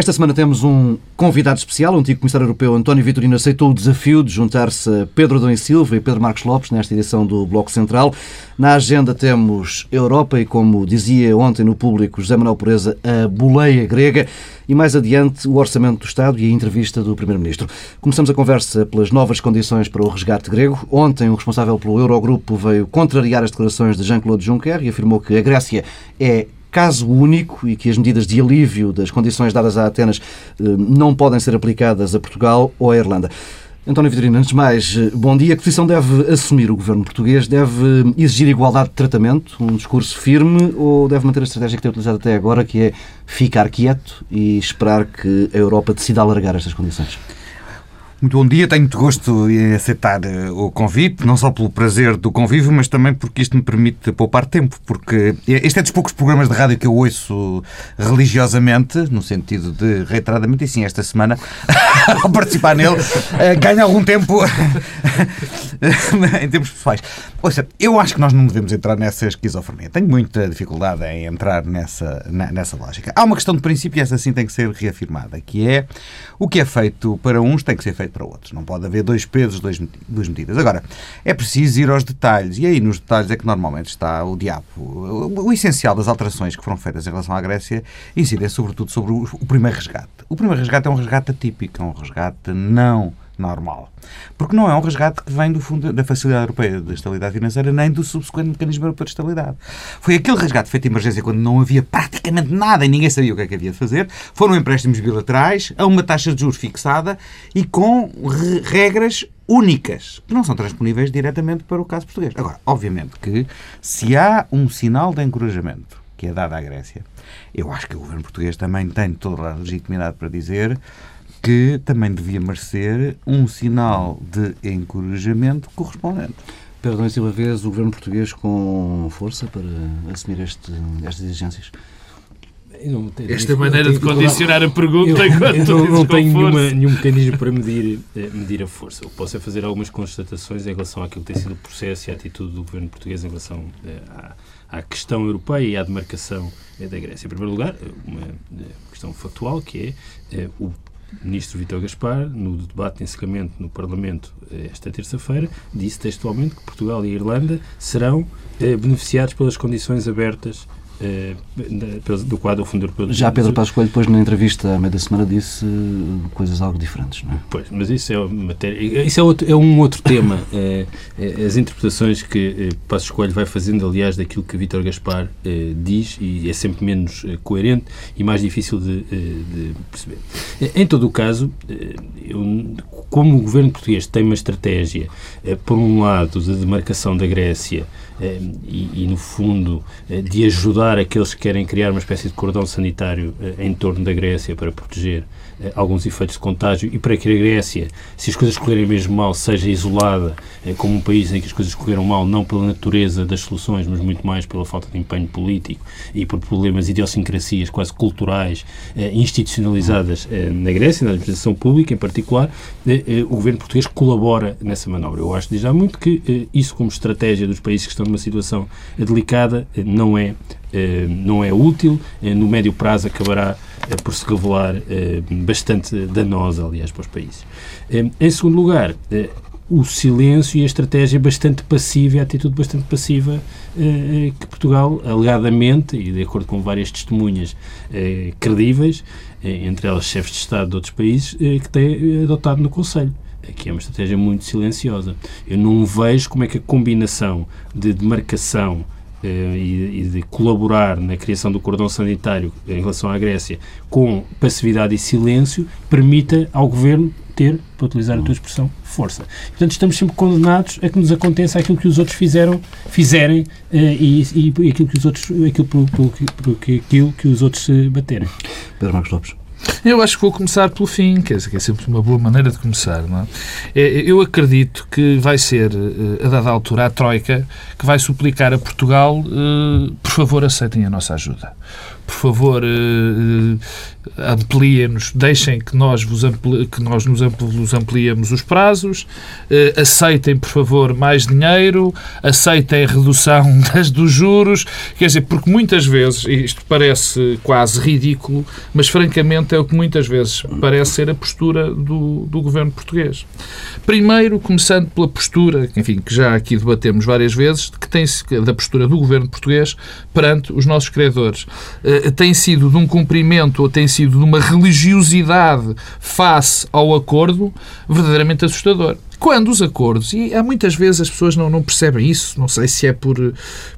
Esta semana temos um convidado especial. O antigo comissário europeu António Vitorino aceitou o desafio de juntar-se a Pedro Adão Silva e Pedro Marcos Lopes nesta edição do Bloco Central. Na agenda temos Europa e, como dizia ontem no público José Manuel Pureza, a boleia grega e mais adiante o Orçamento do Estado e a entrevista do Primeiro-Ministro. Começamos a conversa pelas novas condições para o resgate grego. Ontem o responsável pelo Eurogrupo veio contrariar as declarações de Jean-Claude Juncker e afirmou que a Grécia é caso único e que as medidas de alívio das condições dadas a Atenas eh, não podem ser aplicadas a Portugal ou à Irlanda. António Vitorino, antes de mais, eh, bom dia. Que posição deve assumir o governo português? Deve exigir igualdade de tratamento, um discurso firme, ou deve manter a estratégia que tem utilizado até agora, que é ficar quieto e esperar que a Europa decida alargar estas condições? Muito bom dia, tenho muito gosto em aceitar eh, o convite, não só pelo prazer do convívio, mas também porque isto me permite poupar tempo, porque este é dos poucos programas de rádio que eu ouço religiosamente, no sentido de reiteradamente, e sim, esta semana, ao participar nele, eh, ganho algum tempo em termos pessoais. Ouça, eu acho que nós não devemos entrar nessa esquizofrenia. Tenho muita dificuldade em entrar nessa, nessa lógica. Há uma questão de princípio e essa sim tem que ser reafirmada, que é o que é feito para uns tem que ser feito para outros. Não pode haver dois pesos, duas medidas. Agora, é preciso ir aos detalhes, e aí nos detalhes é que normalmente está o diabo. O, o essencial das alterações que foram feitas em relação à Grécia incidem sobretudo sobre o, o primeiro resgate. O primeiro resgate é um resgate atípico, é um resgate não normal. Porque não é um resgate que vem do fundo da Facilidade Europeia de Estabilidade Financeira nem do subsequente Mecanismo Europeu de Estabilidade. Foi aquele resgate feito de emergência quando não havia praticamente nada e ninguém sabia o que é que havia de fazer. Foram empréstimos bilaterais a uma taxa de juros fixada e com regras únicas, que não são transponíveis diretamente para o caso português. Agora, obviamente que se há um sinal de encorajamento que é dado à Grécia, eu acho que o governo português também tem toda a legitimidade para dizer que também devia merecer um sinal de encorajamento correspondente. Perdão, Silva, vez o governo português com força para assumir este, estas exigências? Esta maneira de condicionar a pergunta eu, eu não, não tenho nenhuma, nenhum mecanismo para medir, eh, medir a força. Eu posso é fazer algumas constatações em relação àquilo que tem sido o processo e a atitude do governo português em relação eh, à, à questão europeia e à demarcação eh, da Grécia. Em primeiro lugar, uma questão factual que é o ministro Vitor Gaspar, no debate de encerramento no Parlamento eh, esta terça-feira, disse textualmente que Portugal e Irlanda serão eh, beneficiados pelas condições abertas do quadro Fundo Europeu Já Pedro Passos Coelho, depois na entrevista à meia da semana, disse eh, coisas algo diferentes, não é? Pois, mas isso é, matéria, isso é, outro, é um outro tema. É, é, as interpretações que Passos Coelho vai fazendo, aliás, daquilo que Vítor Gaspar diz, e é sempre menos coerente e mais difícil de, de perceber. Em todo o caso, eu, como o governo português tem uma estratégia, por um lado, de demarcação da Grécia e, e, no fundo, de ajudar aqueles que querem criar uma espécie de cordão sanitário eh, em torno da Grécia para proteger eh, alguns efeitos de contágio e para que a Grécia, se as coisas correrem mesmo mal, seja isolada eh, como um país em que as coisas correram mal, não pela natureza das soluções, mas muito mais pela falta de empenho político e por problemas, idiosincrasias quase culturais, institucionalizadas na Grécia, na administração pública em particular, o governo português colabora nessa manobra. Eu acho desde há muito que isso, como estratégia dos países que estão numa situação delicada, não é eh, não é útil, eh, no médio prazo acabará eh, por se revelar bastante danosa, aliás, para os países. Em segundo lugar, o silêncio e a estratégia bastante passiva a atitude bastante passiva que Portugal, alegadamente, e de acordo com várias testemunhas credíveis, entre elas chefes de Estado de outros países, que tem adotado no Conselho que é uma estratégia muito silenciosa. Eu não vejo como é que a combinação de demarcação eh, e, de colaborar na criação do cordão sanitário em relação à Grécia com passividade e silêncio permita ao governo ter, para utilizar a tua expressão, força. Portanto, estamos sempre condenados a que nos aconteça aquilo que os outros fizeram, fizerem eh, e, e, aquilo que os outros, aquilo, por, aquilo que os outros se baterem. Pedro Marcos Lopes. Eu acho que vou começar pelo fim, que é sempre uma boa maneira de começar. Não é? é eu acredito que vai ser, eh, a dada altura, a Troika que vai suplicar a Portugal, eh, por favor, aceitem a nossa ajuda por favor, uh, ampliem-nos, deixem que nós, vos ampli, que nós nos, vos ampliemos os prazos, uh, aceitem, por favor, mais dinheiro, aceitem a redução das, dos juros, quer dizer, porque muitas vezes, isto parece quase ridículo, mas francamente é o que muitas vezes parece ser a postura do, do governo português. Primeiro, começando pela postura, enfim, que já aqui debatemos várias vezes, que tem da postura do governo português perante os nossos credores. Uh, tem sido de um cumprimento ou tem sido de uma religiosidade face ao acordo verdadeiramente assustador. Quando os acordos, e há muitas vezes as pessoas não, não percebem isso, não sei se é por,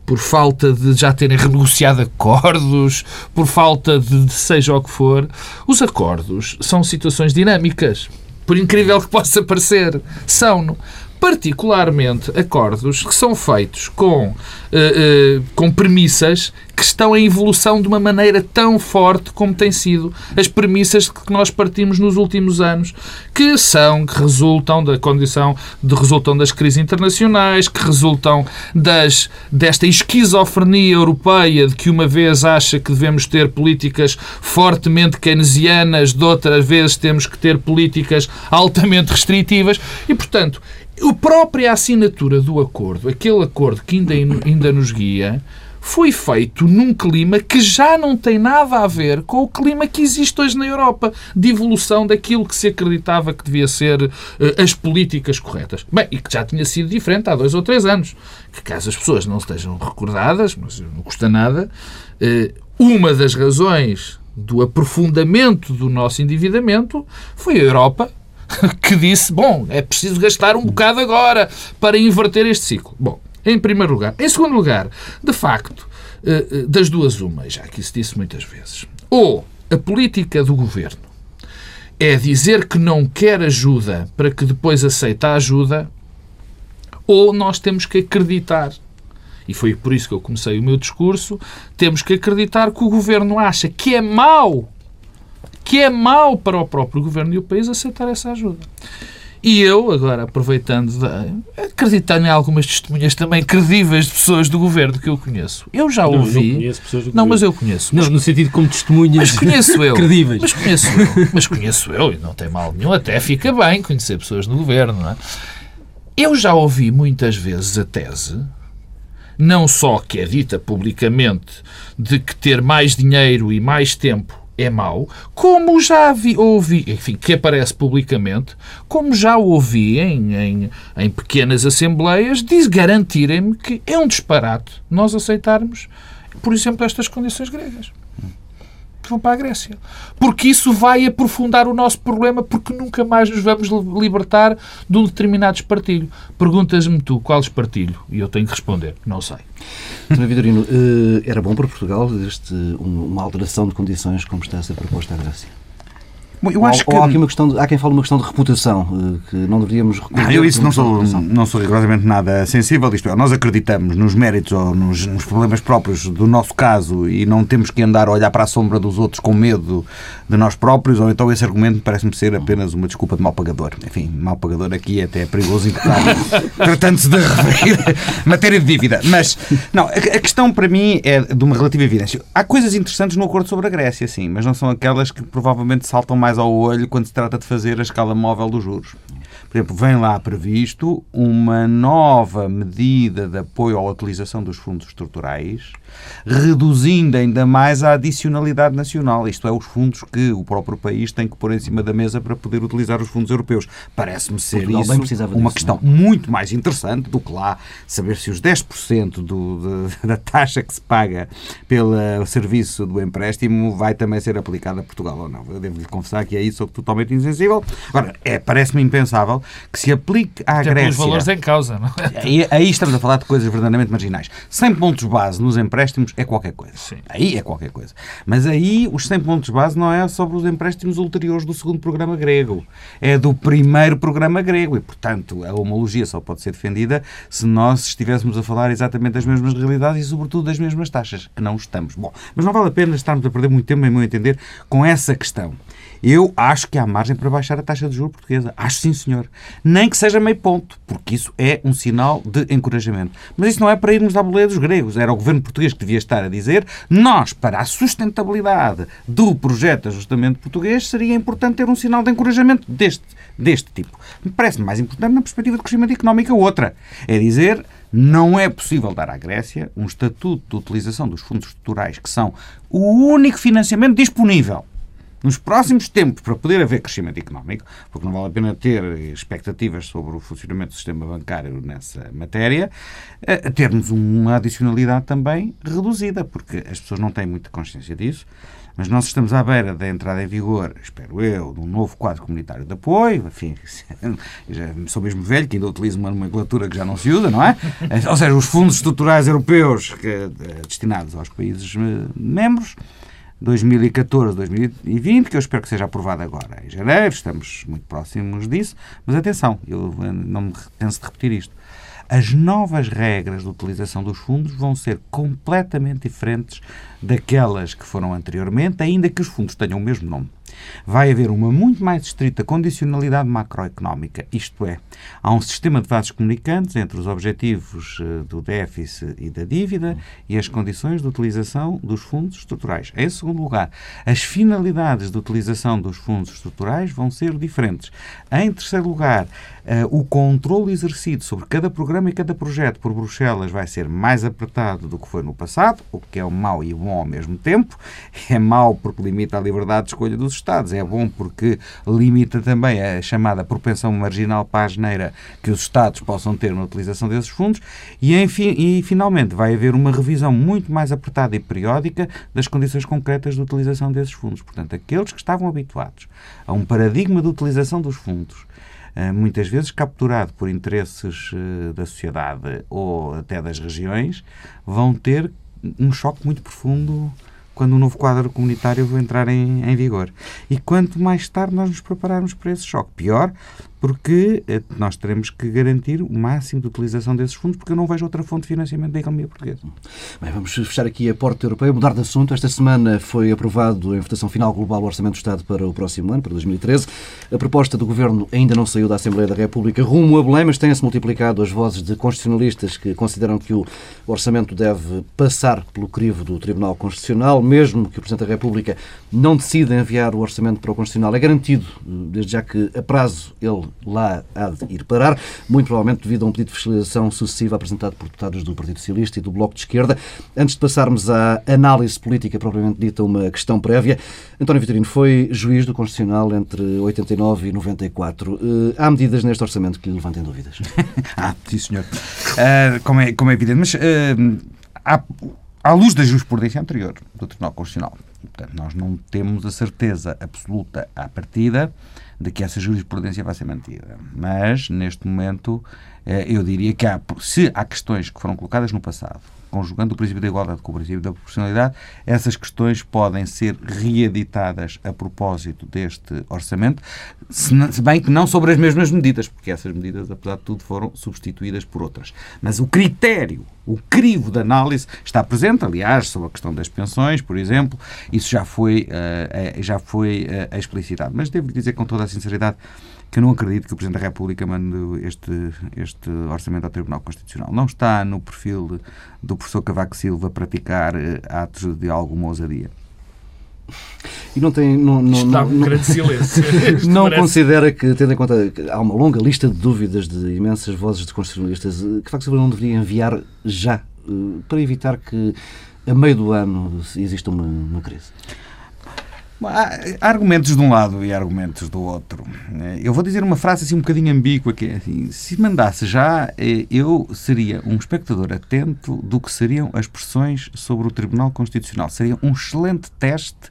por falta de já terem renegociado acordos, por falta de, de seja o que for, os acordos são situações dinâmicas por incrível que possa parecer, são particularmente acordos que são feitos com, uh, uh, com premissas que estão em evolução de uma maneira tão forte como têm sido as premissas que nós partimos nos últimos anos, que são, que resultam da condição, de, resultam das crises internacionais, que resultam das, desta esquizofrenia europeia de que uma vez acha que devemos ter políticas fortemente keynesianas, de outra vez temos que ter políticas altamente restritivas. E, portanto, a própria assinatura do acordo, aquele acordo que ainda, ainda nos guia, foi feito num clima que já não tem nada a ver com o clima que existe hoje na Europa, de evolução daquilo que se acreditava que devia ser uh, as políticas corretas. Bem, e que já tinha sido diferente há dois ou três anos. Que caso as pessoas não estejam recordadas, mas não custa nada, uh, uma das razões do aprofundamento do nosso endividamento foi a Europa que disse: bom, é preciso gastar um bocado agora para inverter este ciclo. Bom, em primeiro lugar. Em segundo lugar, de facto, eh, eh, das duas uma, já que isso disse muitas vezes, ou a política do governo é dizer que não quer ajuda para que depois aceite a ajuda, ou nós temos que acreditar e foi por isso que eu comecei o meu discurso, temos que acreditar que o governo acha que é mau que é mau para o próprio governo e o país aceitar essa ajuda. E eu, agora aproveitando, acreditando em algumas testemunhas também credíveis de pessoas do governo que eu conheço, eu já não, ouvi. Não, conheço pessoas do não governo. mas eu conheço. Não, no sentido como testemunhas. Mas conheço eu. credíveis. Mas conheço eu. Mas conheço eu e não tem mal nenhum. Até fica bem conhecer pessoas no governo, não é? Eu já ouvi muitas vezes a tese, não só que é dita publicamente, de que ter mais dinheiro e mais tempo é mau, como já vi, ouvi, enfim, que aparece publicamente, como já ouvi em, em, em pequenas assembleias, diz garantirem-me que é um disparate nós aceitarmos, por exemplo, estas condições gregas vão para a Grécia. Porque isso vai aprofundar o nosso problema, porque nunca mais nos vamos libertar de um determinado espartilho. Perguntas-me tu qual espartilho? E eu tenho que responder, não sei. Sr. Vitorino, eh, era bom para Portugal este, uma alteração de condições como está a ser proposta à Grécia? Eu acho ou, que... há, aqui uma questão de, há quem fale uma questão de reputação, eh, que não deveríamos recorrer. Não, eu isso não sou, não sou rigorosamente nada sensível. Isto é, nós acreditamos nos méritos ou nos, nos, problemas próprios do nosso caso e não temos que andar a olhar para a sombra dos outros com medo de nós próprios, ou então esse argumento parece-me ser apenas uma desculpa de mal pagador. Enfim, mal pagador aqui é até perigoso imputar, tratando-se de matéria de dívida. Mas, não, a, a questão para mim é de uma relativa evidência. Há coisas interessantes no acordo sobre a Grécia, sim, mas não são aquelas que provavelmente saltam mais mais ao olho quando se trata de fazer a escala móvel dos juros. Por exemplo, vem lá previsto uma nova medida de apoio à utilização dos fundos estruturais, reduzindo ainda mais a adicionalidade nacional, isto é, os fundos que o próprio país tem que pôr em cima da mesa para poder utilizar os fundos europeus. Parece-me ser Portugal isso uma disso, questão não? é? muito mais interessante do que lá saber se os 10% do, de, da taxa que se paga pelo serviço do empréstimo vai também ser aplicada a Portugal ou não. Eu devo-lhe confessar que é isso totalmente insensível. Agora, é, parece-me impensável que se aplique à Até Grécia. os valores em causa, não é? Aí, aí estamos a falar de coisas verdadeiramente marginais. 100 pontos base nos empréstimos é qualquer coisa. Sim. Aí é qualquer coisa. Mas aí os 100 pontos base não é sobre os empréstimos ulteriores do segundo programa grego. É do primeiro programa grego. E, portanto, a homologia só pode ser defendida se nós estivéssemos a falar exatamente das mesmas realidades e, sobretudo, das mesmas taxas, que não estamos. Bom, mas não vale a pena estarmos a perder muito tempo, em meu entender, com essa questão. Eu acho que há margem para baixar a taxa de juros portuguesa. Acho sim, senhor. Nem que seja meio ponto, porque isso é um sinal de encorajamento. Mas isso não é para irmos à boleia dos gregos. Era o governo português que devia estar a dizer nós, para a sustentabilidade do projeto de ajustamento português, seria importante ter um sinal de encorajamento deste, deste tipo. Me parece mais importante na perspectiva de crescimento económico outra. É dizer não é possível dar à Grécia um estatuto de utilização dos fundos estruturais que são o único financiamento disponível nos próximos tempos para poder haver crescimento económico, porque não vale a pena ter expectativas sobre o funcionamento do sistema bancário nessa matéria, termos uma adicionalidade também reduzida, porque as pessoas não têm muita consciência disso. Mas nós estamos à beira da entrada em vigor, espero eu, de um novo quadro comunitário de apoio. Enfim, já sou mesmo velho, que ainda utilizo uma nomenclatura que já não se usa, não é? Ou seja, os fundos estruturais europeus eh, destinados aos países eh, membros. 2014, 2020, que eu espero que seja aprovado agora em janeiro, estamos muito próximos disso, mas atenção, eu não me canso de repetir isto. As novas regras de utilização dos fundos vão ser completamente diferentes daquelas que foram anteriormente, ainda que os fundos tenham o mesmo nome vai haver uma muito mais estrita condicionalidade macroeconómica, isto é, há um sistema de vasos comunicantes entre os objetivos eh, do déficit e da dívida e as condições de utilização dos fundos estruturais. Em segundo lugar, as finalidades de utilização dos fundos estruturais vão ser diferentes. Em terceiro lugar, o controle exercido sobre cada programa e cada projeto por Bruxelas vai ser mais apertado do que foi no passado, o que é mau e bom ao mesmo tempo. É mau porque limita a liberdade de escolha dos Estados. É bom porque limita também a chamada propensão marginal para a geneira que os Estados possam ter na utilização desses fundos. E, enfim, e, finalmente, vai haver uma revisão muito mais apertada e periódica das condições concretas de utilização desses fundos. Portanto, aqueles que estavam habituados a um paradigma de utilização dos fundos eh, muitas vezes capturado por interesses eh, da sociedade ou até das regiões, vão ter um choque muito profundo quando o novo quadro comunitário entrar em, em vigor. E quanto mais tarde nós nos prepararmos para esse choque, pior, porque eh, nós teremos que garantir o máximo de utilização desses fundos, porque eu não vejo outra fonte de financiamento da economia portuguesa. Bem, vamos fechar aqui a porta europeia, mudar de assunto. Esta semana foi aprovado em votação final global o Orçamento do Estado para o próximo ano, para 2013. A proposta do Governo ainda não saiu da Assembleia da República rumo a Belém, mas têm-se multiplicado as vozes de constitucionalistas que consideram que o orçamento deve passar pelo crivo do Tribunal Constitucional, mesmo que o Presidente da República não decida enviar o orçamento para o Constitucional. É garantido, desde já que a prazo ele lá há de ir parar, muito provavelmente devido a um pedido de fiscalização sucessivo apresentado por deputados do Partido Socialista e do Bloco de Esquerda. Antes de passarmos à análise política propriamente dita, uma questão prévia. António Vitorino foi juiz do Constitucional entre 89 e 94. Eh, há medidas neste orçamento que lhe levantem dúvidas? ah, sim, senhor. Uh, como, é, como é evidente, mas uh, há, à luz da jurisprudência anterior do Tribunal Constitucional, portanto, nós não temos a certeza absoluta à partida de que essa jurisprudência vai ser mantida. Mas, neste momento, eh, eu diria que há, se há questões que foram colocadas no passado, conjugando o princípio da igualdade com o princípio da proporcionalidade, essas questões podem ser reeditadas a propósito deste orçamento, se bem que não sobre as mesmas medidas, porque essas medidas, apesar de tudo, foram substituídas por outras. Mas o critério, o crivo de análise está presente, aliás, sobre a questão das pensões, por exemplo, isso já foi, uh, já foi uh, explicitado. Mas devo dizer com toda a sinceridade que eu não acredito que o Presidente da República mande este, este orçamento ao Tribunal Constitucional. Não está no perfil do professor Cavaco Silva praticar eh, atos de alguma ousadia. E não tem. Não, não, Está um grande silêncio. não parece... considera que, tendo em conta que há uma longa lista de dúvidas de imensas vozes de constitucionalistas, eh, que Cavaco Silva não deveria enviar já eh, para evitar que a meio do ano exista uma, uma crise? Há argumentos de um lado e argumentos do outro. Eu vou dizer uma frase assim um bocadinho ambígua, que é assim, se mandasse já, eh, eu seria um espectador atento do que seriam as pressões sobre o Tribunal Constitucional. Seria um excelente teste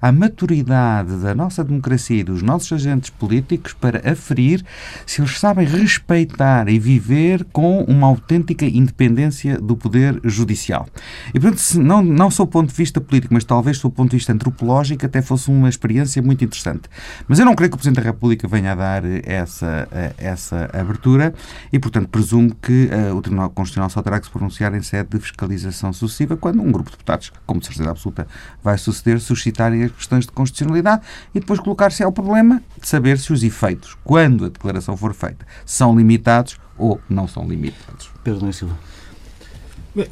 à maturidade da nossa democracia e dos nossos agentes políticos para aferir se eles sabem respeitar e viver com uma autêntica independência do poder judicial. E, portanto, não, não sob o ponto de vista político, mas talvez sob o ponto de vista antropológico, até fosse uma experiência muito interessante. Mas eu não creio que o Presidente da República venha a dar essa, essa abertura e, portanto, presumo que uh, o Tribunal Constitucional só terá que se pronunciar em sede de fiscalização sucessiva quando um grupo de deputados, como de certeza absoluta vai suceder, suscitarem as questões de constitucionalidade e depois colocar-se ao problema de saber se os efeitos, quando a declaração for feita, são limitados ou não são limitados. Pedro Silva.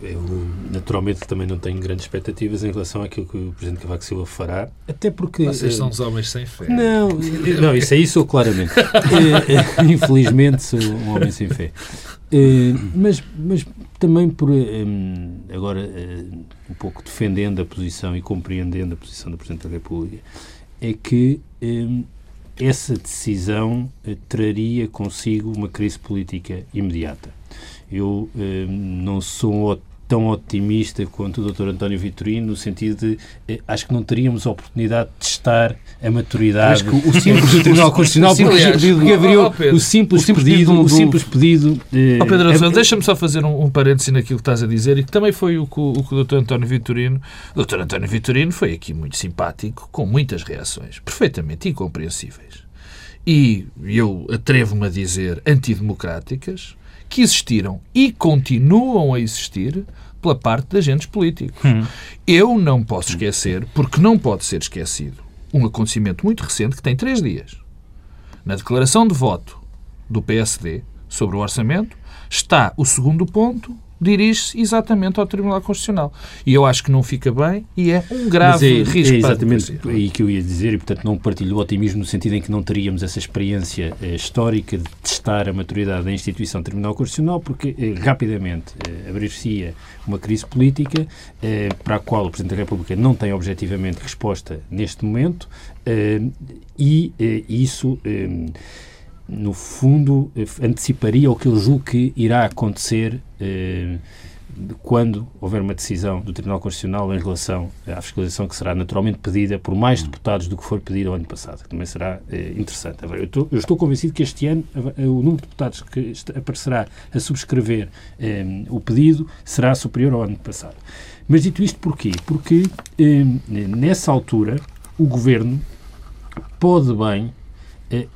Eu, naturalmente, também não tenho grandes expectativas em relação àquilo que o Presidente Cavaco Silva fará, até porque... Vocês são os homens sem fé. Não, não isso aí sou claramente. Eh, infelizmente sou um homem sem fé. Eh, mas, mas também por, agora, um pouco defendendo a posição e compreendendo a posição do Presidente da República, é que essa decisão eh, traria consigo uma crise política imediata. Eu eh, não sou tão otimista quanto o Dr. António Vitorino, no sentido de eh, acho que não teríamos a oportunidade de testar a maturidade o simples do Tribunal Constitucional o simples pedido, que haveria oh, o, simples o simples pedido, do, o simples pedido eh, oh, Pedro, é, deixa-me só fazer um, um parêntese naquilo que estás a dizer e que também foi o que o, o, que o Dr. António Vitorino o Dr. António Vitorino foi aqui muito simpático, com muitas reações perfeitamente incompreensíveis e eu atrevo-me a dizer antidemocráticas que existiram e continuam a existir pela parte de agentes políticos. Hum. Eu não posso esquecer, porque não pode ser esquecido, um acontecimento muito recente que tem três dias. Na declaração de voto do PSD sobre o orçamento está o segundo ponto dirige-se exatamente ao Tribunal Constitucional. E eu acho que não fica bem e é um grave é, risco. É exatamente aí que eu ia dizer e, portanto, não partilho o otimismo no sentido em que não teríamos essa experiência eh, histórica de testar a maturidade da instituição Tribunal Constitucional, porque eh, rapidamente eh, abrir-se-ia uma crise política eh, para a qual o Presidente da República não tem objetivamente resposta neste momento eh, e eh, isso no fundo, eh, anteciparia o que eu julgo que irá acontecer eh, quando houver uma decisão do Tribunal Constitucional em relação à fiscalização que será naturalmente pedida por mais deputados do que foi pedido ao ano passado, que também será eh, interessante. Eu estou, eu estou, convencido que este ano o número de deputados que aparecerá a subscrever eh, o pedido será superior ao ano passado. Mas dito isto, porquê? Porque eh, nessa altura o Governo pode bem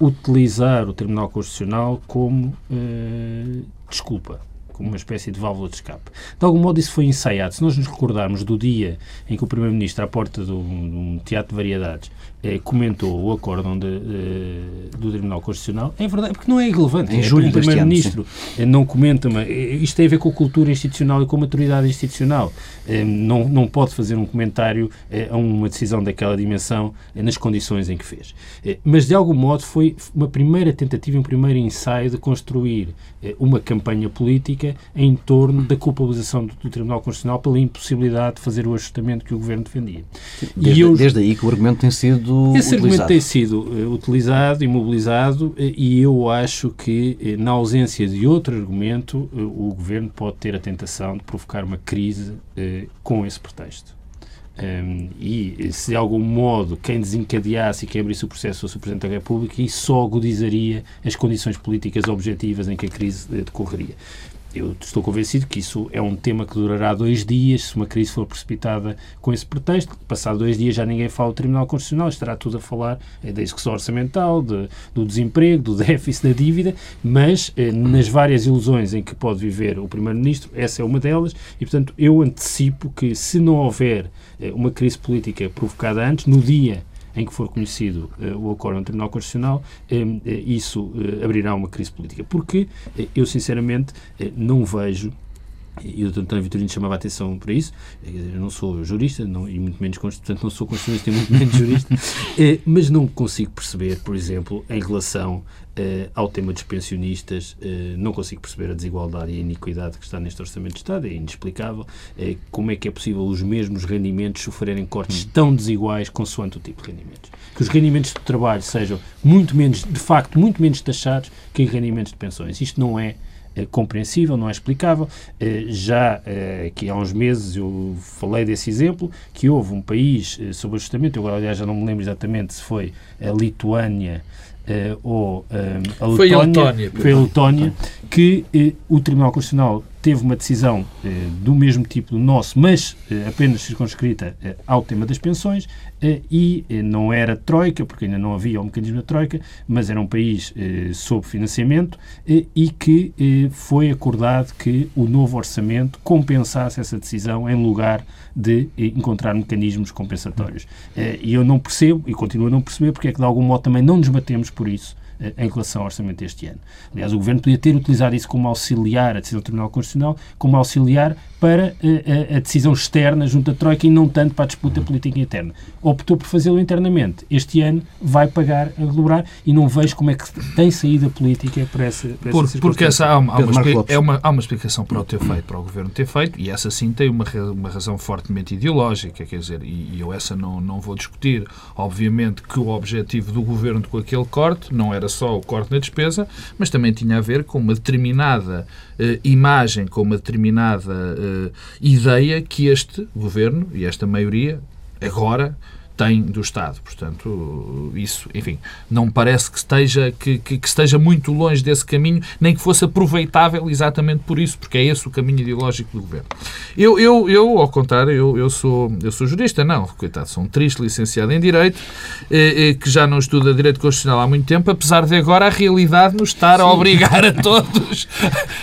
utilizar o Tribunal Constitucional como uh, desculpa, como uma espécie de válvula de escape. De algum modo isso foi ensaiado. Se nós nos recordarmos do dia em que o Primeiro-Ministro, à porta de um, teatro de variedades, eh, comentou o acórdão de, de, do Tribunal Constitucional, é verdade, porque não é irrelevante. Em julho, o Primeiro-Ministro eh, não comenta, mas eh, isto tem a ver com a cultura institucional e com a maturidade institucional. Eh, não, não pode fazer um comentário eh, a uma decisão daquela dimensão eh, nas condições em que fez. mas, de algum modo, foi uma primeira tentativa, um primeiro ensaio de construir uma campanha política em torno da culpabilização do, do, Tribunal Constitucional pela impossibilidade de fazer o ajustamento que o Governo defendia. Desde, eu, desde aí que o argumento tem sido Esse utilizado. argumento tem sido uh, utilizado e mobilizado uh, e eu acho que, uh, na ausência de outro argumento, o Governo pode ter a tentação de provocar uma crise com esse pretexto. Um, e se de algum modo quem desencadeasse e quem abrisse o processo fosse o Presidente da República, isso só agudizaria as condições políticas objetivas em que a crise decorreria. Eu estou convencido que isso é um tema que durará dois dias, se uma crise for precipitada com esse pretexto. Passado dois dias já ninguém fala do Tribunal Constitucional, estará tudo a falar é, da execução orçamental, de, do desemprego, do déficit, da dívida, mas eh, nas várias ilusões em que pode viver o Primeiro-Ministro, essa é uma delas, e portanto eu antecipo que se não houver eh, uma crise política provocada antes, no dia em que for conhecido uh, o acordo no Tribunal Constitucional, uh, isso abrirá uma crise política. Porque eu, sinceramente, não vejo e o Dr. António Vitorino chamava a atenção para isso. Eu não sou jurista, não, e muito menos, portanto, não sou constitucionalista e muito menos jurista, eh, mas não consigo perceber, por exemplo, em relação eh, ao tema dos pensionistas, eh, não consigo perceber a desigualdade e a iniquidade que está neste Orçamento de Estado, é inexplicável. como é que é possível os mesmos rendimentos sofrerem cortes hum. tão desiguais consoante o tipo de rendimentos? Que os rendimentos de trabalho sejam muito menos, de facto, muito menos taxados que os rendimentos de pensões. Isto não é é compreensível, não é explicável. Eh, já eh, que há uns meses eu falei desse exemplo, que houve um país eh, sobre ajustamento, eu agora aliás já não me lembro exatamente se foi a Lituânia ou a Letónia, foi a Letónia, foi a Letónia que o Tribunal Constitucional teve uma decisão eh, do mesmo tipo do nosso, mas eh, apenas circunscrita eh, ao tema das pensões, eh, e eh, não era troika, porque ainda não havia o mecanismo da troika, mas era um país eh, sob financiamento e que foi acordado que o novo orçamento compensasse essa decisão em lugar de encontrar mecanismos compensatórios. E eu não percebo, e continuo a não perceber, porque é que de algum modo também não nos batemos por isso em relação ao orçamento deste ano. Aliás, o Governo podia ter utilizado isso como auxiliar, a decisão do Tribunal Constitucional, como auxiliar para a, a, a decisão externa junto à Troika e não tanto para a disputa política interna. Optou por fazê-lo internamente. Este ano vai pagar a dobrar e não vejo como é que tem saída política para essa, para por, essa Porque essa, há, uma, há, uma, é uma, há uma explicação para o ter feito, para o Governo ter feito, e essa sim tem uma, uma razão fortemente ideológica, quer dizer, e, e eu essa não, não vou discutir. Obviamente que o objetivo do Governo com aquele corte não era só o corte na despesa, mas também tinha a ver com uma determinada uh, imagem, com uma determinada uh, ideia que este governo e esta maioria agora tem do Estado. Portanto, isso, enfim, não parece que esteja, que, que, que, esteja muito longe desse caminho, nem que fosse aproveitável exatamente por isso, porque é esse o caminho ideológico do governo. Eu, eu, eu ao contrário, eu, eu, sou, eu sou jurista, não, coitado, sou um triste licenciado em Direito, eh, eh, que já não estuda Direito Constitucional há muito tempo, apesar de agora a realidade nos estar Sim. a obrigar a todos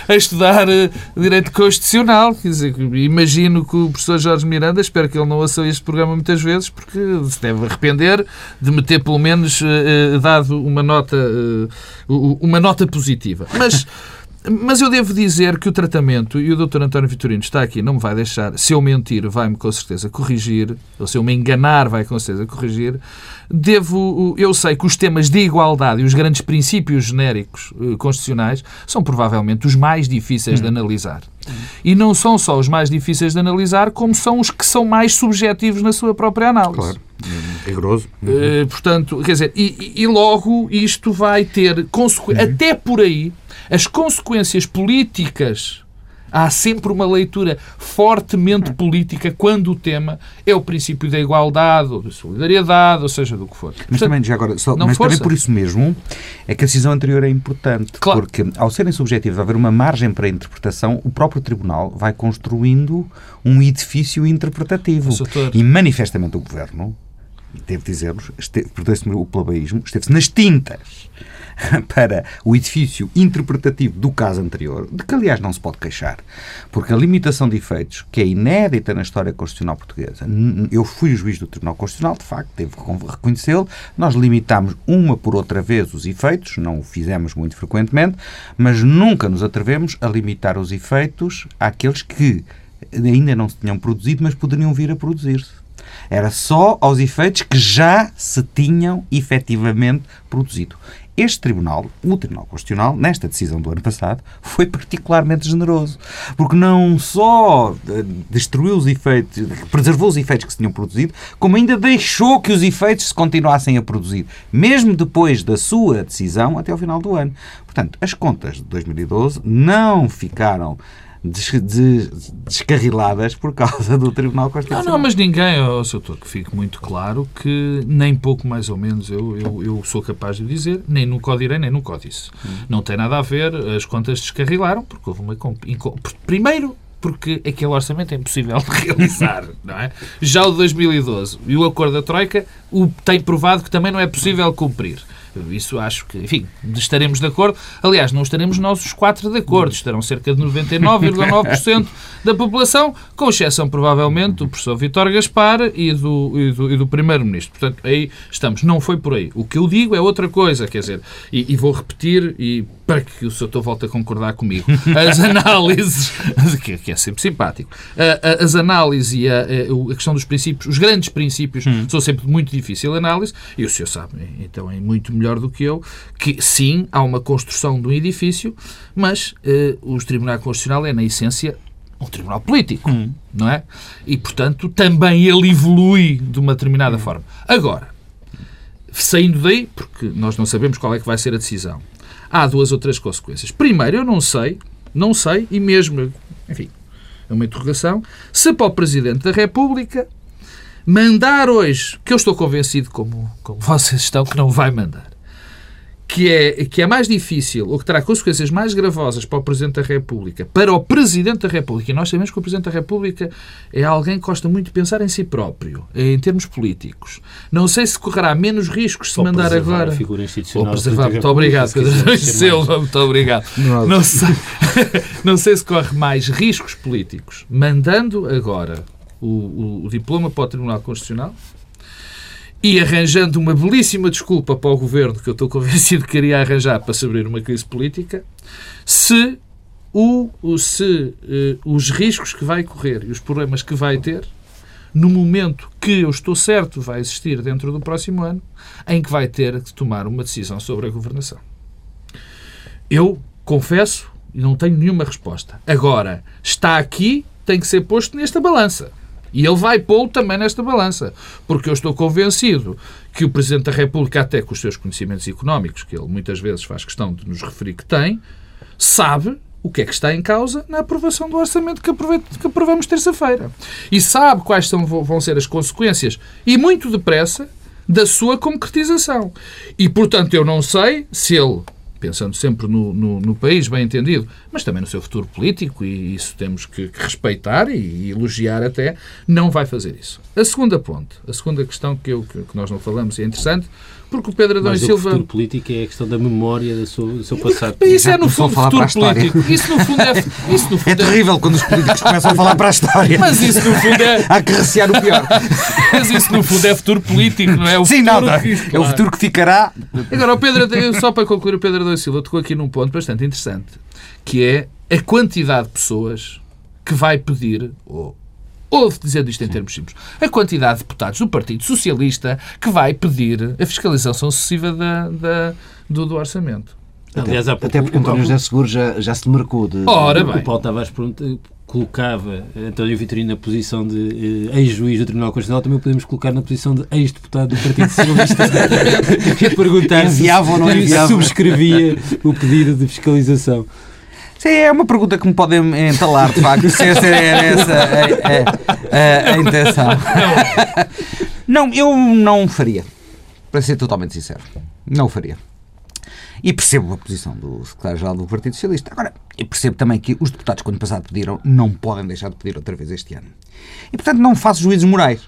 a estudar eh, Direito Constitucional. Quer dizer, imagino que o professor Jorge Miranda, espero que ele não ouça este programa muitas vezes, porque se deve arrepender de me ter pelo menos uh, dado uma nota, uh, uma nota positiva. Mas mas eu devo dizer que o tratamento, e o Dr. António Vitorino está aqui, não me vai deixar, se eu mentir, vai-me com certeza corrigir, ou se eu me enganar, vai com certeza corrigir. Devo, eu sei que os temas de igualdade e os grandes princípios genéricos eh, constitucionais são provavelmente os mais difíceis de hum. analisar. E não são só os mais difíceis de analisar, como são os que são mais subjetivos na sua própria análise. Claro, rigoroso. Uh, portanto, quer dizer, e, e logo isto vai ter consequências, uhum. até por aí, as consequências políticas Há sempre uma leitura fortemente política quando o tema é o princípio da igualdade ou da solidariedade, ou seja, do que for. Mas Portanto, também, já agora, só, mas também por isso mesmo é que a decisão anterior é importante. Claro. Porque, ao serem subjetivos, haver uma margem para a interpretação, o próprio Tribunal vai construindo um edifício interpretativo. E manifestamente o Governo, devo dizer-vos, perdeu-se o plebeísmo, esteve-se nas tintas para o edifício interpretativo do caso anterior, de que, aliás, não se pode queixar, porque a limitação de efeitos, que é inédita na história constitucional portuguesa, eu fui juiz do Tribunal Constitucional, de facto, devo reconhecê-lo, nós limitámos uma por outra vez os efeitos, não o fizemos muito frequentemente, mas nunca nos atrevemos a limitar os efeitos àqueles que ainda não se tinham produzido, mas poderiam vir a produzir-se. Era só aos efeitos que já se tinham efetivamente produzido. Este Tribunal, o Tribunal Constitucional, nesta decisão do ano passado, foi particularmente generoso, porque não só eh, destruiu os efeitos, preservou os efeitos que se tinham produzido, como ainda deixou que os efeitos se continuassem a produzir, mesmo depois da sua decisão até ao final do ano. Portanto, as contas de 2012 não ficaram descarriladas por causa do Tribunal Constitucional. Não, não, mas ninguém, oh, Sr. que fique muito claro que nem pouco mais ou menos eu, eu, eu sou capaz de dizer, nem nunca o direi, nem nunca o disse. Hum. Não tem nada a ver, as contas descarrilaram, porque houve uma... Primeiro, porque aquele orçamento é impossível de realizar, não é? Já o de 2012 e o acordo da Troika o, tem provado que também não é possível cumprir. Isso acho que, enfim, estaremos de acordo. Aliás, não estaremos nós os quatro de acordo. Estarão cerca de 99,9% da população, com exceção, provavelmente, do professor Vítor Gaspar e do, e do, do Primeiro-Ministro. Portanto, aí estamos. Não foi por aí. O que eu digo é outra coisa, quer dizer, e, e vou repetir, e para que o Sr. volte a concordar comigo, as análises, que é sempre simpático, as análises e a, a questão dos princípios, os grandes princípios, hum. são sempre muito difícil análise, e o senhor sabe, então é muito melhor do que eu, que sim, há uma construção de um edifício, mas uh, o Tribunal Constitucional é, na essência, um tribunal político, hum. não é? E, portanto, também ele evolui de uma determinada hum. forma. Agora, saindo daí, porque nós não sabemos qual é que vai ser a decisão, há duas ou três consequências. Primeiro, eu não sei, não sei, e mesmo, enfim, é uma interrogação, se para o Presidente da República mandar hoje, que eu estou convencido, como, como vocês estão, que não vai mandar, que é, que é mais difícil ou que terá consequências mais gravosas para o Presidente da República, para o Presidente da República, e nós sabemos que o Presidente da República é alguém que gosta muito de pensar em si próprio, em termos políticos. Não sei se correrá menos riscos se Ou mandar agora. a figura institucional Ou preservar. Muito obrigado, Pedro Silva. Muito obrigado. Não sei, não sei se corre mais riscos políticos mandando agora o, o- o diploma para o Tribunal Constitucional e arranjando uma belíssima desculpa para o governo que eu estou convencido que queria arranjar para se abrir uma crise política, se, o- se eh, os riscos que vai correr e os problemas que vai ter no momento que eu estou certo vai existir dentro do próximo ano, em que vai ter que tomar uma decisão sobre a governação. Eu confesso e não tenho nenhuma resposta. Agora, está aqui, tem que ser posto nesta balança. E ele vai pô-lo também nesta balança. Porque eu estou convencido que o Presidente da República, até com os seus conhecimentos económicos, que ele muitas vezes faz questão de nos referir que tem, sabe o que é que está em causa na aprovação do orçamento que, que aprovamos terça-feira. E sabe quais são, vão ser as consequências, e muito depressa, da sua concretização. E, portanto, eu não sei se ele, pensando sempre no, no, no país, bem entendido, mas também no seu futuro político, e isso temos que, que respeitar e, elogiar até, não vai fazer isso. A segunda ponte, a segunda questão que, eu, que nós não falamos e é interessante, porque o Pedro Adão e Mas o Silva... futuro político é a questão da memória do seu, do seu passado. Isso Já é, no fundo, falar para a futuro história. político. Isso, no fundo, é... Isso, no É fundo, é... terrível quando os políticos começam a falar para a história. Mas isso, no fundo, é... A acariciar o pior. Mas isso, no fundo, é futuro político, não é? O Sim, não. que- É o claro. futuro que ficará. Agora, o Pedro, só para concluir, o Pedro Adão Silva tocou aqui num ponto bastante interessante, que é a quantidade de pessoas que vai pedir, ou, ou dizendo isto em termos simples, a quantidade de deputados do Partido Socialista que vai pedir a fiscalização sucessiva da, da- do, do orçamento. Aliás, pouco, Até porque o António próprio- José Seguro já, já se demarcou de. Ora o bem, Paulo Tavares colocava António Vitorino na posição de eh, ex-juiz do Tribunal Constitucional, também o podemos colocar na posição de ex-deputado do Partido Socialista. e perguntar se, Enviava ou não enviava? subscrevia o pedido de fiscalização. Sim, é uma pergunta que me podem entalar, de facto, se essa era essa a, a- a- a intenção. Não, eu não faria. Para ser totalmente sincero. Não o faria. E percebo a posição do secretário-geral do Partido Socialista. Agora, eu percebo também que os deputados, quando passado pediram, não podem deixar de pedir outra vez este ano. E, portanto, não faço juízos morais.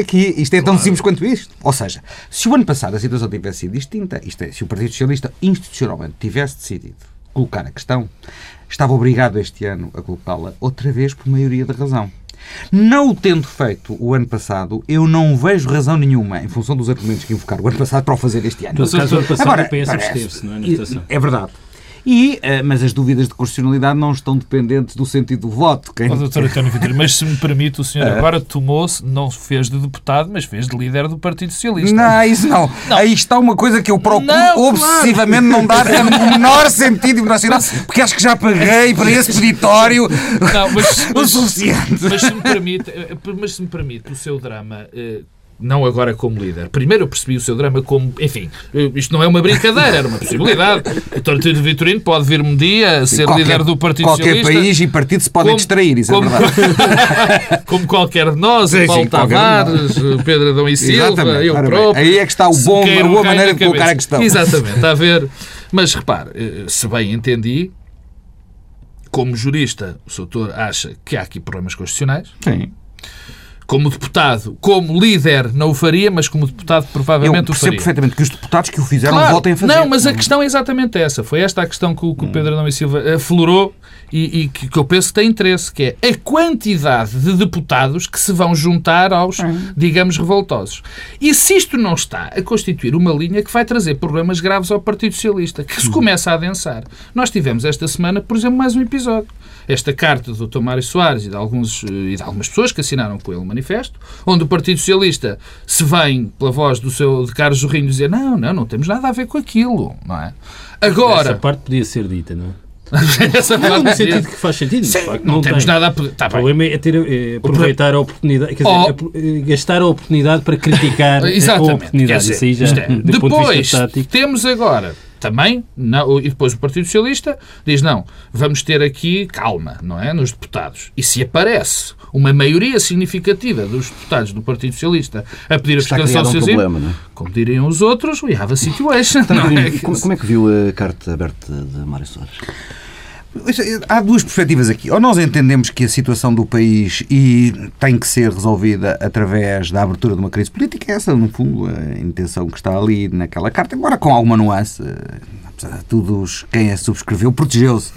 Aqui, isto é tão simples quanto isto. Ou seja, se o ano passado a situação tivesse sido distinta, isto é, se o Partido Socialista institucionalmente tivesse decidido colocar a questão, estava obrigado este ano a colocá-la outra vez por maioria da razão. Não o tendo feito o ano passado, eu não vejo razão nenhuma, em função dos argumentos que invocaram o ano passado, para o fazer este ano. No caso, o ano passado, Agora, o PS absteve-se, não é? É verdade. E, eh, mas as dúvidas de constitucionalidade não estão dependentes do sentido do voto. Quem, Ó, doutor António Vitorino, mas se me permite, o senhor agora tomou-se, não fez de deputado, mas fez de líder do Partido Socialista. Não, isso não. Aí está uma coisa que eu procuro Não, claro. obsessivamente não dar o menor sentido emocional, porque acho que já paguei para esse peditório Não, mas, o suficiente. mas se me permite, eh, mas se me permite, o seu drama, eh, não agora como líder. Primeiro eu percebi o seu drama como, enfim, isto não é uma brincadeira, era uma possibilidade. O Partido Vitorino pode vir um dia ser Qualquer- líder do Partido Qualquer Socialista. país e partido se podem como- distrair, isso como, é verdade. como qualquer de nós, Sim, Paulo qualquer Tavares, Pedro Adão e Silva, Exatamente. eu Ora bem, próprio. aí é que está o bom- a boa maneira de colocar a questão. Exatamente, está a ver. Mas repare, eh, se bem entendi, como jurista, o doutor acha que há aqui problemas constitucionais. Sim. Como deputado, como líder, não o faria, mas como deputado, Eu provavelmente o percebo faria. perfeitamente que os deputados que o fizeram Claro. votem a fazer. Não, mas a questão é exatamente essa. Foi esta a questão que o, que o Pedro Adão e Silva aflorou e, e que, que eu penso que tem interesse, que é a quantidade de deputados que se vão juntar aos, digamos, revoltosos. E se isto não está a constituir uma linha que vai trazer problemas graves ao Partido Socialista, que se começa a adensar. Nós tivemos esta semana, por exemplo, mais um episódio. Esta carta do Dr. Mário Soares e de, alguns, eh, e de algumas pessoas que assinaram com ele o manifesto, onde o Partido Socialista se vem pela voz do seu de Carlos Jorrinho dizer não, não, não temos nada a ver com aquilo, não é? Essa Agora, parte podia ser dita, não é? essa Não, no sentido que faz sentido. Sim, facto, não, temos tem. nada a. Tá O problema é ter, eh, aproveitar a oportunidade, quer dizer, Oh. apro- eh, gastar a oportunidade para criticar a oportunidade. Dizer, já, é, ponto de Depois, vista temos agora também, não, e depois o Partido Socialista diz, não, vamos ter aqui calma, não é, nos deputados. E se aparece uma maioria significativa dos deputados do Partido Socialista a pedir a fiscalização um problema, não é? como diriam os outros, we have a situation. Então, não é? como, como é que viu a carta aberta de Mário Soares? Há duas perspectivas aqui. Ou nós entendemos que a situação do país e tem que ser resolvida através da abertura de uma crise política, essa, no fundo, a intenção que está ali naquela carta, embora com alguma nuance, apesar de tudo, quem a subscreveu protegeu-se.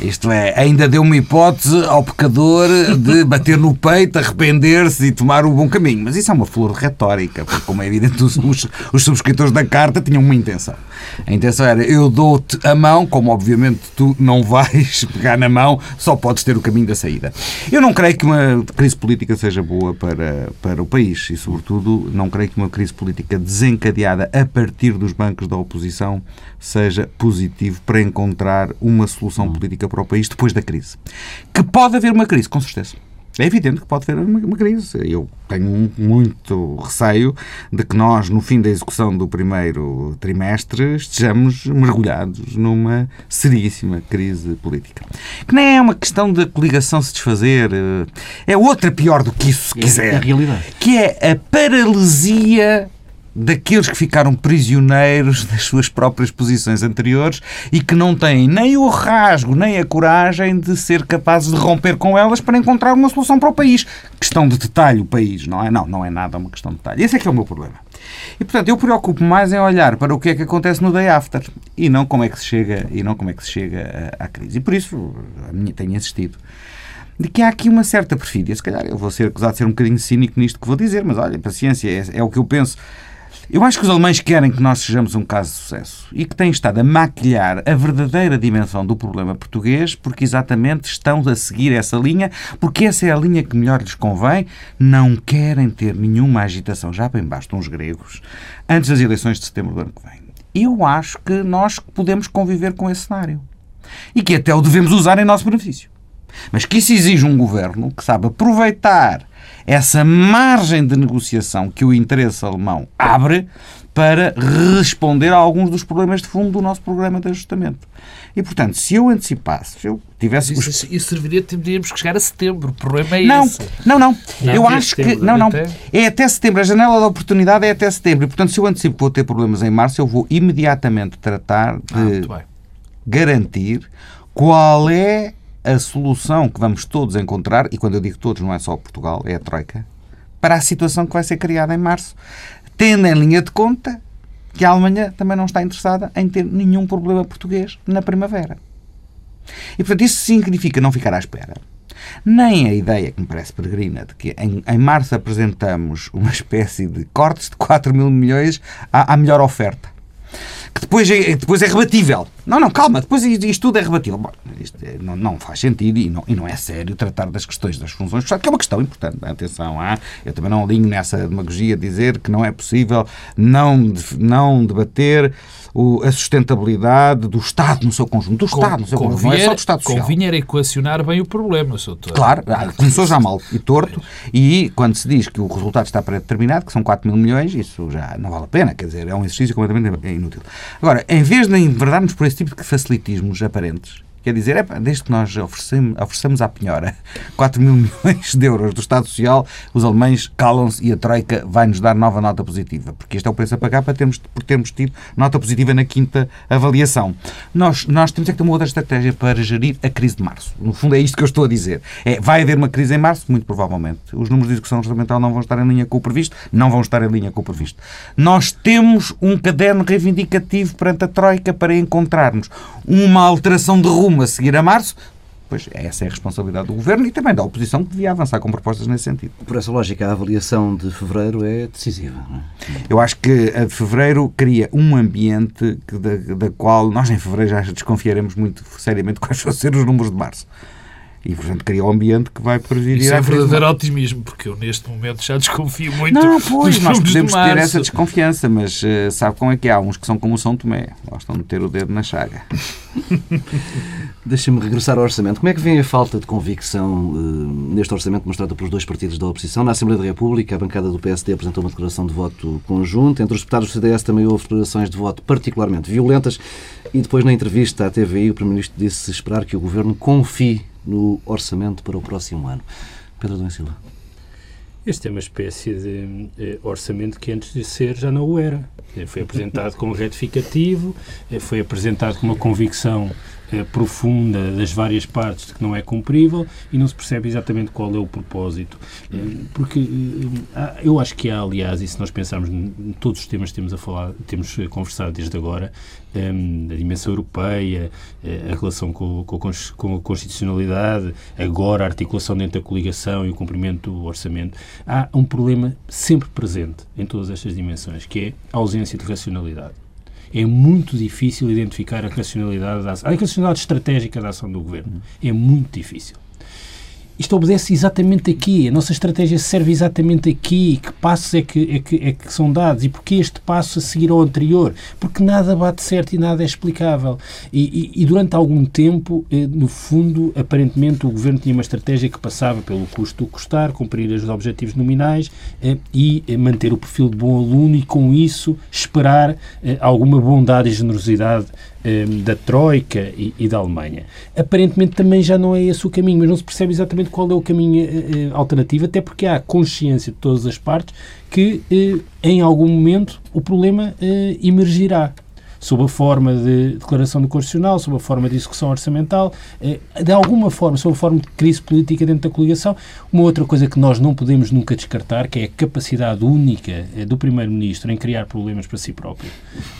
Isto é, ainda deu uma hipótese ao pecador de bater no peito, arrepender-se e tomar o bom caminho. Mas isso é uma flor retórica, porque, como é evidente, os, os, os subscritores da carta tinham uma intenção. A intenção era: eu dou-te a mão, como obviamente tu não vais pegar na mão, só podes ter o caminho da saída. Eu não creio que uma crise política seja boa para, para o país e, sobretudo, não creio que uma crise política desencadeada a partir dos bancos da oposição seja positivo para encontrar uma solução política para o país depois da crise. Que pode haver uma crise, com certeza. É evidente que pode haver uma, uma crise. Eu tenho muito receio de que nós, no fim da execução do primeiro trimestre, estejamos mergulhados numa seríssima crise política. Que nem é uma questão de coligação se desfazer, eh, é outra pior do que isso, se quiser. É a realidade. Que é a paralisia daqueles que ficaram prisioneiros das suas próprias posições anteriores e que não têm nem o rasgo nem a coragem de ser capazes de romper com elas para encontrar uma solução para o país. Questão de detalhe o país, não é? Não, não é nada uma questão de detalhe. Esse é que é o meu problema. E portanto, eu preocupo mais em olhar para o que é que acontece no day after e não como é que se chega e não como é que se chega à, à crise. E por isso a minha tenho insistido de que há aqui uma certa perfídia. Se calhar eu vou ser acusado de ser um bocadinho cínico nisto que vou dizer, mas olha, paciência, é, é o que eu penso. Eu acho que os alemães querem que nós sejamos um caso de sucesso e que têm estado a maquilhar a verdadeira dimensão do problema português porque exatamente estão a seguir essa linha, porque essa é a linha que melhor lhes convém. Não querem ter nenhuma agitação, já bem bastam os gregos, antes das eleições de setembro do ano que vem. Eu acho que nós podemos conviver com esse cenário e que até o devemos usar em nosso benefício. Mas que isso exige um governo que sabe aproveitar essa margem de negociação que o interesse alemão abre para responder a alguns dos problemas de fundo do nosso programa de ajustamento. E, portanto, se eu antecipasse, se eu tivesse... Isso, os- isso serviria, teríamos que chegar a setembro. O problema é Não, esse. não, não. Não, eu até acho que. Não, não. até- É até setembro. A janela da oportunidade é até setembro. E, portanto, se eu antecipo que vou ter problemas em março, eu vou imediatamente tratar Ah, de bem. garantir qual é a solução que vamos todos encontrar, e quando eu digo todos, não é só Portugal, é a Troika, para a situação que vai ser criada em março, tendo em linha de conta que a Alemanha também não está interessada em ter nenhum problema português na primavera. E, portanto, isso significa não ficar à espera. Nem a ideia, que me parece peregrina, de que em, em março apresentamos uma espécie de cortes de 4 mil milhões à, à melhor oferta. Que depois é, depois é rebatível. Não, não, calma, depois isto, tudo é rebatível. Bom, isto é- não, não faz sentido e não, e não é sério tratar das questões das funções do Estado, que é uma questão importante. Atenção, ah, eu também não alinho nessa demagogia de dizer que não é possível não, não debater o- a sustentabilidade do Estado no seu conjunto. Do Estado no seu conjunto, não é só do Estado Social. convinha era equacionar bem o problema, Sr. Doutor. Claro, ah, começou já mal e torto, e quando se diz que o resultado está pré-determinado, que são 4 mil milhões, isso já não vale a pena, quer dizer, é um exercício completamente inútil. Agora, em vez de enverdarmos por esse tipo de facilitismos aparentes, quer dizer, epá, desde que nós oferecemos, oferecemos à penhora 4 mil milhões de euros do Estado Social, os alemães calam-se e a Troika vai-nos dar nova nota positiva, porque este é o preço a pagar para termos, por termos tido nota positiva na quinta avaliação. Nós, nós temos é que ter uma outra estratégia para gerir a crise de março. No fundo é isto que eu estou a dizer. É, vai haver uma crise em março? Muito provavelmente. Os números de execução orçamental não vão estar em linha com o previsto? Não vão estar em linha com o previsto. Nós temos um caderno reivindicativo perante a Troika para encontrarmos uma alteração de rumo a seguir a março? Pois essa é a responsabilidade do Governo e também da oposição que devia avançar com propostas nesse sentido. Por essa lógica, a avaliação de fevereiro é decisiva. Não é? Eu acho que a de fevereiro cria um ambiente que, da, da qual nós em fevereiro já desconfiaremos muito seriamente quais vão ser os números de março. E, portanto, cria um ambiente que vai prejudicar. Isso é verdadeiro otimismo, porque eu neste momento já desconfio muito Não, pois, nós podemos ter março. essa desconfiança, mas eh, sabe como é que há? Uns que são como o São Tomé, gostam de ter o dedo na chaga. Deixa-me regressar ao orçamento. Como é que vem a falta de convicção eh, neste orçamento mostrada pelos dois partidos da oposição? Na Assembleia da República, a bancada do PSD apresentou uma declaração de voto conjunto. Entre os deputados do CDS também houve declarações de voto particularmente violentas. E depois, na entrevista à TVI, o Primeiro-Ministro disse esperar que o Governo confie no orçamento para o próximo ano. Pedro Domingos Silva. Este é uma espécie de eh, orçamento que antes de ser já não o era. Eh, Foi apresentado como retificativo, eh, foi apresentado com uma convicção eh, profunda das várias partes de que não é cumprível e não se percebe exatamente qual é o propósito. Eh, Porque eh, eu acho que há, aliás, e se nós pensarmos em todos os temas que temos a falar, temos conversado desde agora, eh, a dimensão europeia, a relação com, com a constitucionalidade, agora a articulação dentro da coligação e o cumprimento do orçamento, há um problema sempre presente em todas estas dimensões, que é a ausência de racionalidade. É muito difícil identificar a racionalidade da ação, a racionalidade estratégica da ação do governo. É muito difícil. Isto obedece exatamente aqui. A nossa estratégia serve exatamente aqui. Que passos é que, é que, é que são dados? E porquê este passo a seguir ao anterior? Porque nada bate certo e nada é explicável. E, e- e durante algum tempo, eh, no fundo, aparentemente, o Governo tinha uma estratégia que passava pelo custo do custar, cumprir os objetivos nominais eh, e eh, manter o perfil de bom aluno e, com isso, esperar alguma bondade e generosidade eh, da Troika e, e da Alemanha. Aparentemente também já não é esse o caminho, mas não se percebe exatamente qual é o caminho eh, eh, alternativo, até porque há consciência de todas as partes que eh, em algum momento o problema emergirá. Sob a forma de declaração do Constitucional, sob a forma de execução orçamental, eh, de alguma forma, sob a forma de crise política dentro da coligação. Uma outra coisa que nós não podemos nunca descartar, que é a capacidade única eh, do Primeiro-Ministro em criar problemas para si próprio.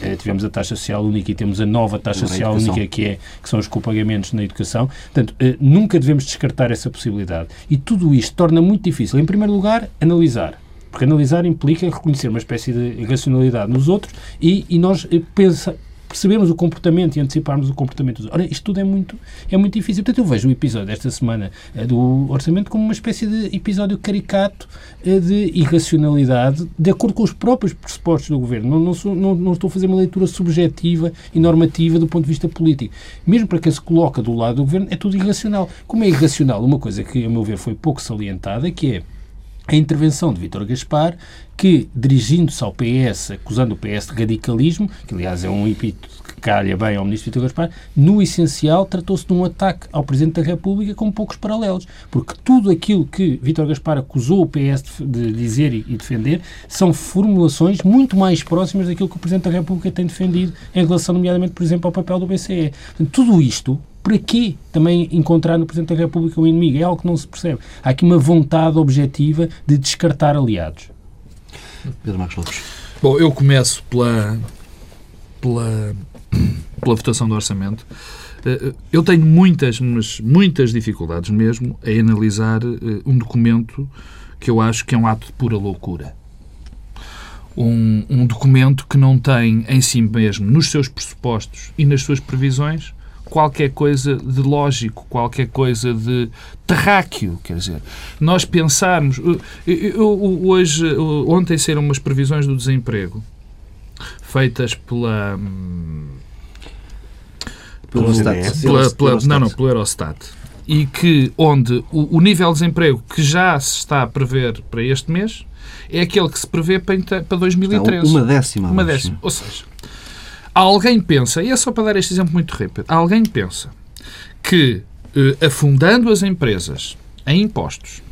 Eh, tivemos a taxa social única e temos a nova taxa social única, que, é, que são os copagamentos na educação. Portanto, nunca devemos descartar essa possibilidade. E tudo isto torna muito difícil, em primeiro lugar, analisar. Porque analisar implica reconhecer uma espécie de irracionalidade nos outros e, e nós eh, pensa, percebermos o comportamento e anteciparmos o comportamento dos outros. Ora, isto tudo é muito, é muito difícil. Portanto, eu vejo o episódio desta semana eh, do orçamento como uma espécie de episódio caricato eh, de irracionalidade de acordo com os próprios pressupostos do governo. Não, não, sou- não- não estou a fazer uma leitura subjetiva e normativa do ponto de vista político. Mesmo para quem se coloca do lado do governo, é tudo irracional. Como é irracional uma coisa que, a meu ver, foi pouco salientada, que é a intervenção de Vítor Gaspar, que, dirigindo-se ao PS, acusando o PS de radicalismo, que aliás é um epíteto que calha bem ao ministro Vítor Gaspar, no essencial tratou-se de um ataque ao Presidente da República com poucos paralelos, porque tudo aquilo que Vítor Gaspar acusou o PS de dizer e defender são formulações muito mais próximas daquilo que o Presidente da República tem defendido em relação, nomeadamente, por exemplo, ao papel do BCE. Portanto, tudo isto para quê também encontrar no Presidente da República um inimigo? É algo que não se percebe. Há aqui uma vontade objetiva de descartar aliados. Pedro Marcos Lopes. Bom, eu começo pela, pela, pela votação do orçamento. Eh, Eu tenho muitas, mas muitas dificuldades mesmo em analisar eh, um documento que eu acho que é um ato de pura loucura. Um, um documento que não tem em si mesmo, nos seus pressupostos e nas suas previsões, qualquer coisa de lógico, qualquer coisa de terráqueo, quer dizer, nós pensarmos, eu, eu- hoje, ontem saíram umas previsões do desemprego feitas pela, hum, Pelo pela, pela- não, não, pelo Eurostat. E que onde o, o nível de desemprego que já se está a prever para este mês é aquele que se prevê para, inte- para 2013. Está uma décima. Uma décima. Ou seja, alguém pensa, e é só para dar este exemplo muito rápido, alguém pensa que eh, afundando as empresas em impostos,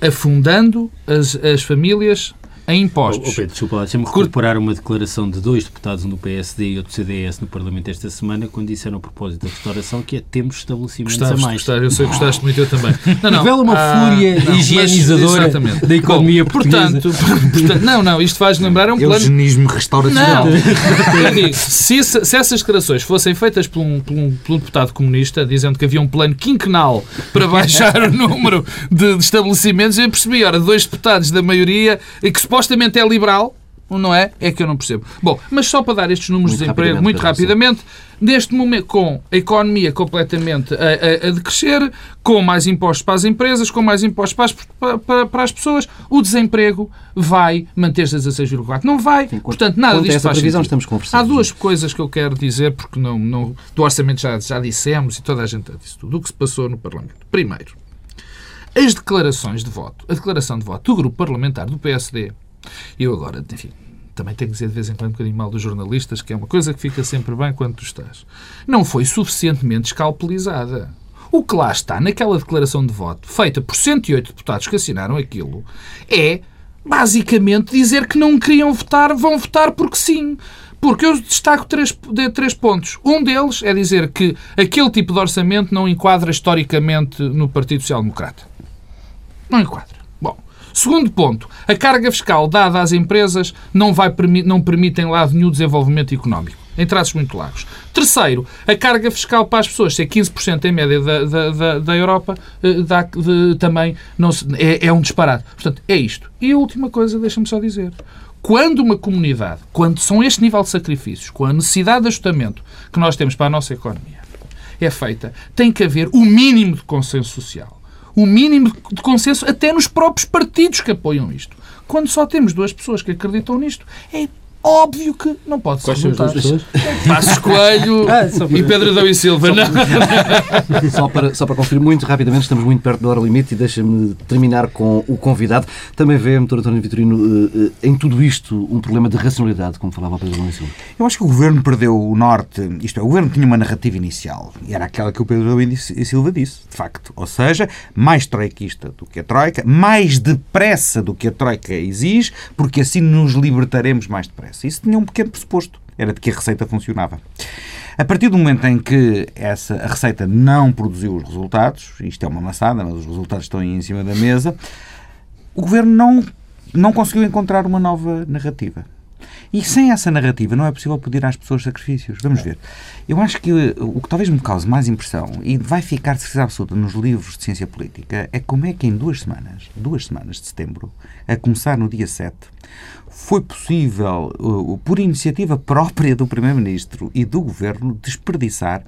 afundando as, as famílias em impostos, oh, Pedro, desculpa deixa-me recuperar uma declaração de dois deputados, um do PSD e outro do CDS, no Parlamento esta semana, quando disseram a propósito da restauração que é temos estabelecimentos Gostaste, a mais. gostaste, eu sei que gostaste muito, eu também. Não, não, Revela uma ah, fúria não, mas- higienizadora exatamente. da economia Bom, portuguesa. Portanto, portanto, não, não, isto faz lembrar é um plano Eugenismo restauracional. Não, digo, se, se essas declarações fossem feitas por um, por, um, por um deputado comunista, dizendo que havia um plano quinquenal para baixar o número de, de estabelecimentos, eu percebi, ora, dois deputados da maioria, e que supostamente é liberal, não é? É que eu não percebo. Bom, mas só para dar estes números Muito de desemprego muito rapidamente, neste momento, com a economia completamente a, a, a decrescer, com mais impostos para as empresas, com mais impostos para as, para, para as pessoas, o desemprego vai manter-se a 16,4. Não vai. Sim, Portanto, nada disto faz previsão sentido. estamos conversados. Há duas coisas que eu quero dizer, porque não, não, do orçamento já, já dissemos e toda a gente já disse tudo. O que se passou no Parlamento. Primeiro, as declarações de voto, a declaração de voto do grupo parlamentar do PSD, eu agora, enfim, também tenho que dizer de vez em quando um bocadinho mal dos jornalistas, que é uma coisa que fica sempre bem quando tu estás, não foi suficientemente escalpelizada. O que lá está naquela declaração de voto, feita por 108 deputados que assinaram aquilo, é basicamente dizer que não queriam votar, vão votar porque sim. Porque eu destaco três, três pontos. Um deles é dizer que aquele tipo de orçamento não enquadra historicamente no Partido Social Democrata. Não enquadra. Segundo ponto, a carga fiscal dada às empresas não, vai, não permite em lado nenhum desenvolvimento económico. Em traços muito largos. Terceiro, a carga fiscal para as pessoas ser 15% em média da, da, da, da Europa eh, dá, de, também não se, é, é um disparate. Portanto, é isto. E a última coisa, deixa-me só dizer. Quando uma comunidade, quando são este nível de sacrifícios, com a necessidade de ajustamento que nós temos para a nossa economia, é feita, tem que haver o mínimo de consenso social. O mínimo de consenso até nos próprios partidos que apoiam isto. Quando só temos duas pessoas que acreditam nisto, é óbvio que não pode ser Quais são as duas pessoas? Passos Coelho Ah, só para- e Pedro Adão e Silva. Não. Só para, só para conferir muito rapidamente, estamos muito perto da hora limite e deixa-me terminar com o convidado. Também vê, Dr. António Vitorino, eh, eh, em tudo isto um problema de racionalidade, como falava o Pedro Nuno Silva. Eu acho que o governo perdeu o norte. Isto é, o governo tinha uma narrativa inicial e era aquela que o Pedro Adão e Silva disse, de facto. Ou seja, mais troiquista do que a Troika, mais depressa do que a Troika exige, porque assim nos libertaremos mais depressa. Isso tinha um pequeno pressuposto. Era de que a receita funcionava. A partir do momento em que essa, a receita não produziu os resultados, isto é uma maçada, mas os resultados estão aí em cima da mesa, o governo não, não conseguiu encontrar uma nova narrativa. E sem essa narrativa não é possível pedir às pessoas sacrifícios. Vamos ver. Eu acho que o que talvez me cause mais impressão, e vai ficar de certeza absoluta nos livros de ciência política, é como é que em duas semanas, duas semanas de setembro, a começar no dia 7, foi possível, uh, por iniciativa própria do Primeiro-Ministro e do Governo, desperdiçar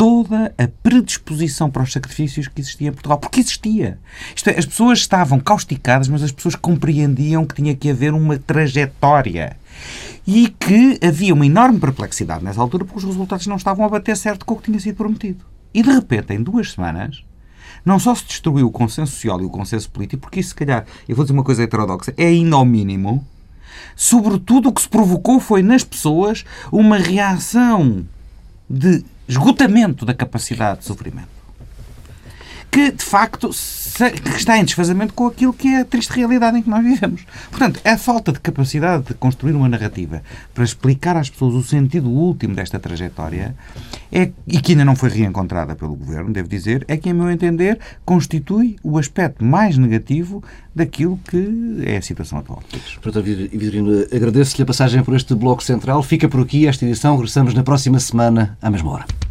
toda a predisposição para os sacrifícios que existia em Portugal. Porque existia. Isto é, as pessoas estavam causticadas, mas as pessoas compreendiam que tinha que haver uma trajetória. E que havia uma enorme perplexidade nessa altura porque os resultados não estavam a bater certo com o que tinha sido prometido. E de repente, em duas semanas, não só se destruiu o consenso social e o consenso político, porque isso, se calhar, eu vou dizer uma coisa heterodoxa, é ainda ao mínimo. Sobretudo, o que se provocou foi nas pessoas uma reação de esgotamento da capacidade de sofrimento. Que, de facto, que está em desfazamento com aquilo que é a triste realidade em que nós vivemos. Portanto, a falta de capacidade de construir uma narrativa para explicar às pessoas o sentido último desta trajetória, é, e que ainda não foi reencontrada pelo Governo, devo dizer, é que, a meu entender, constitui o aspecto mais negativo daquilo que é a situação atual. Dr. Vitorino, agradeço-lhe a passagem por este Bloco Central. Fica por aqui esta edição. Regressamos na próxima semana, à mesma hora.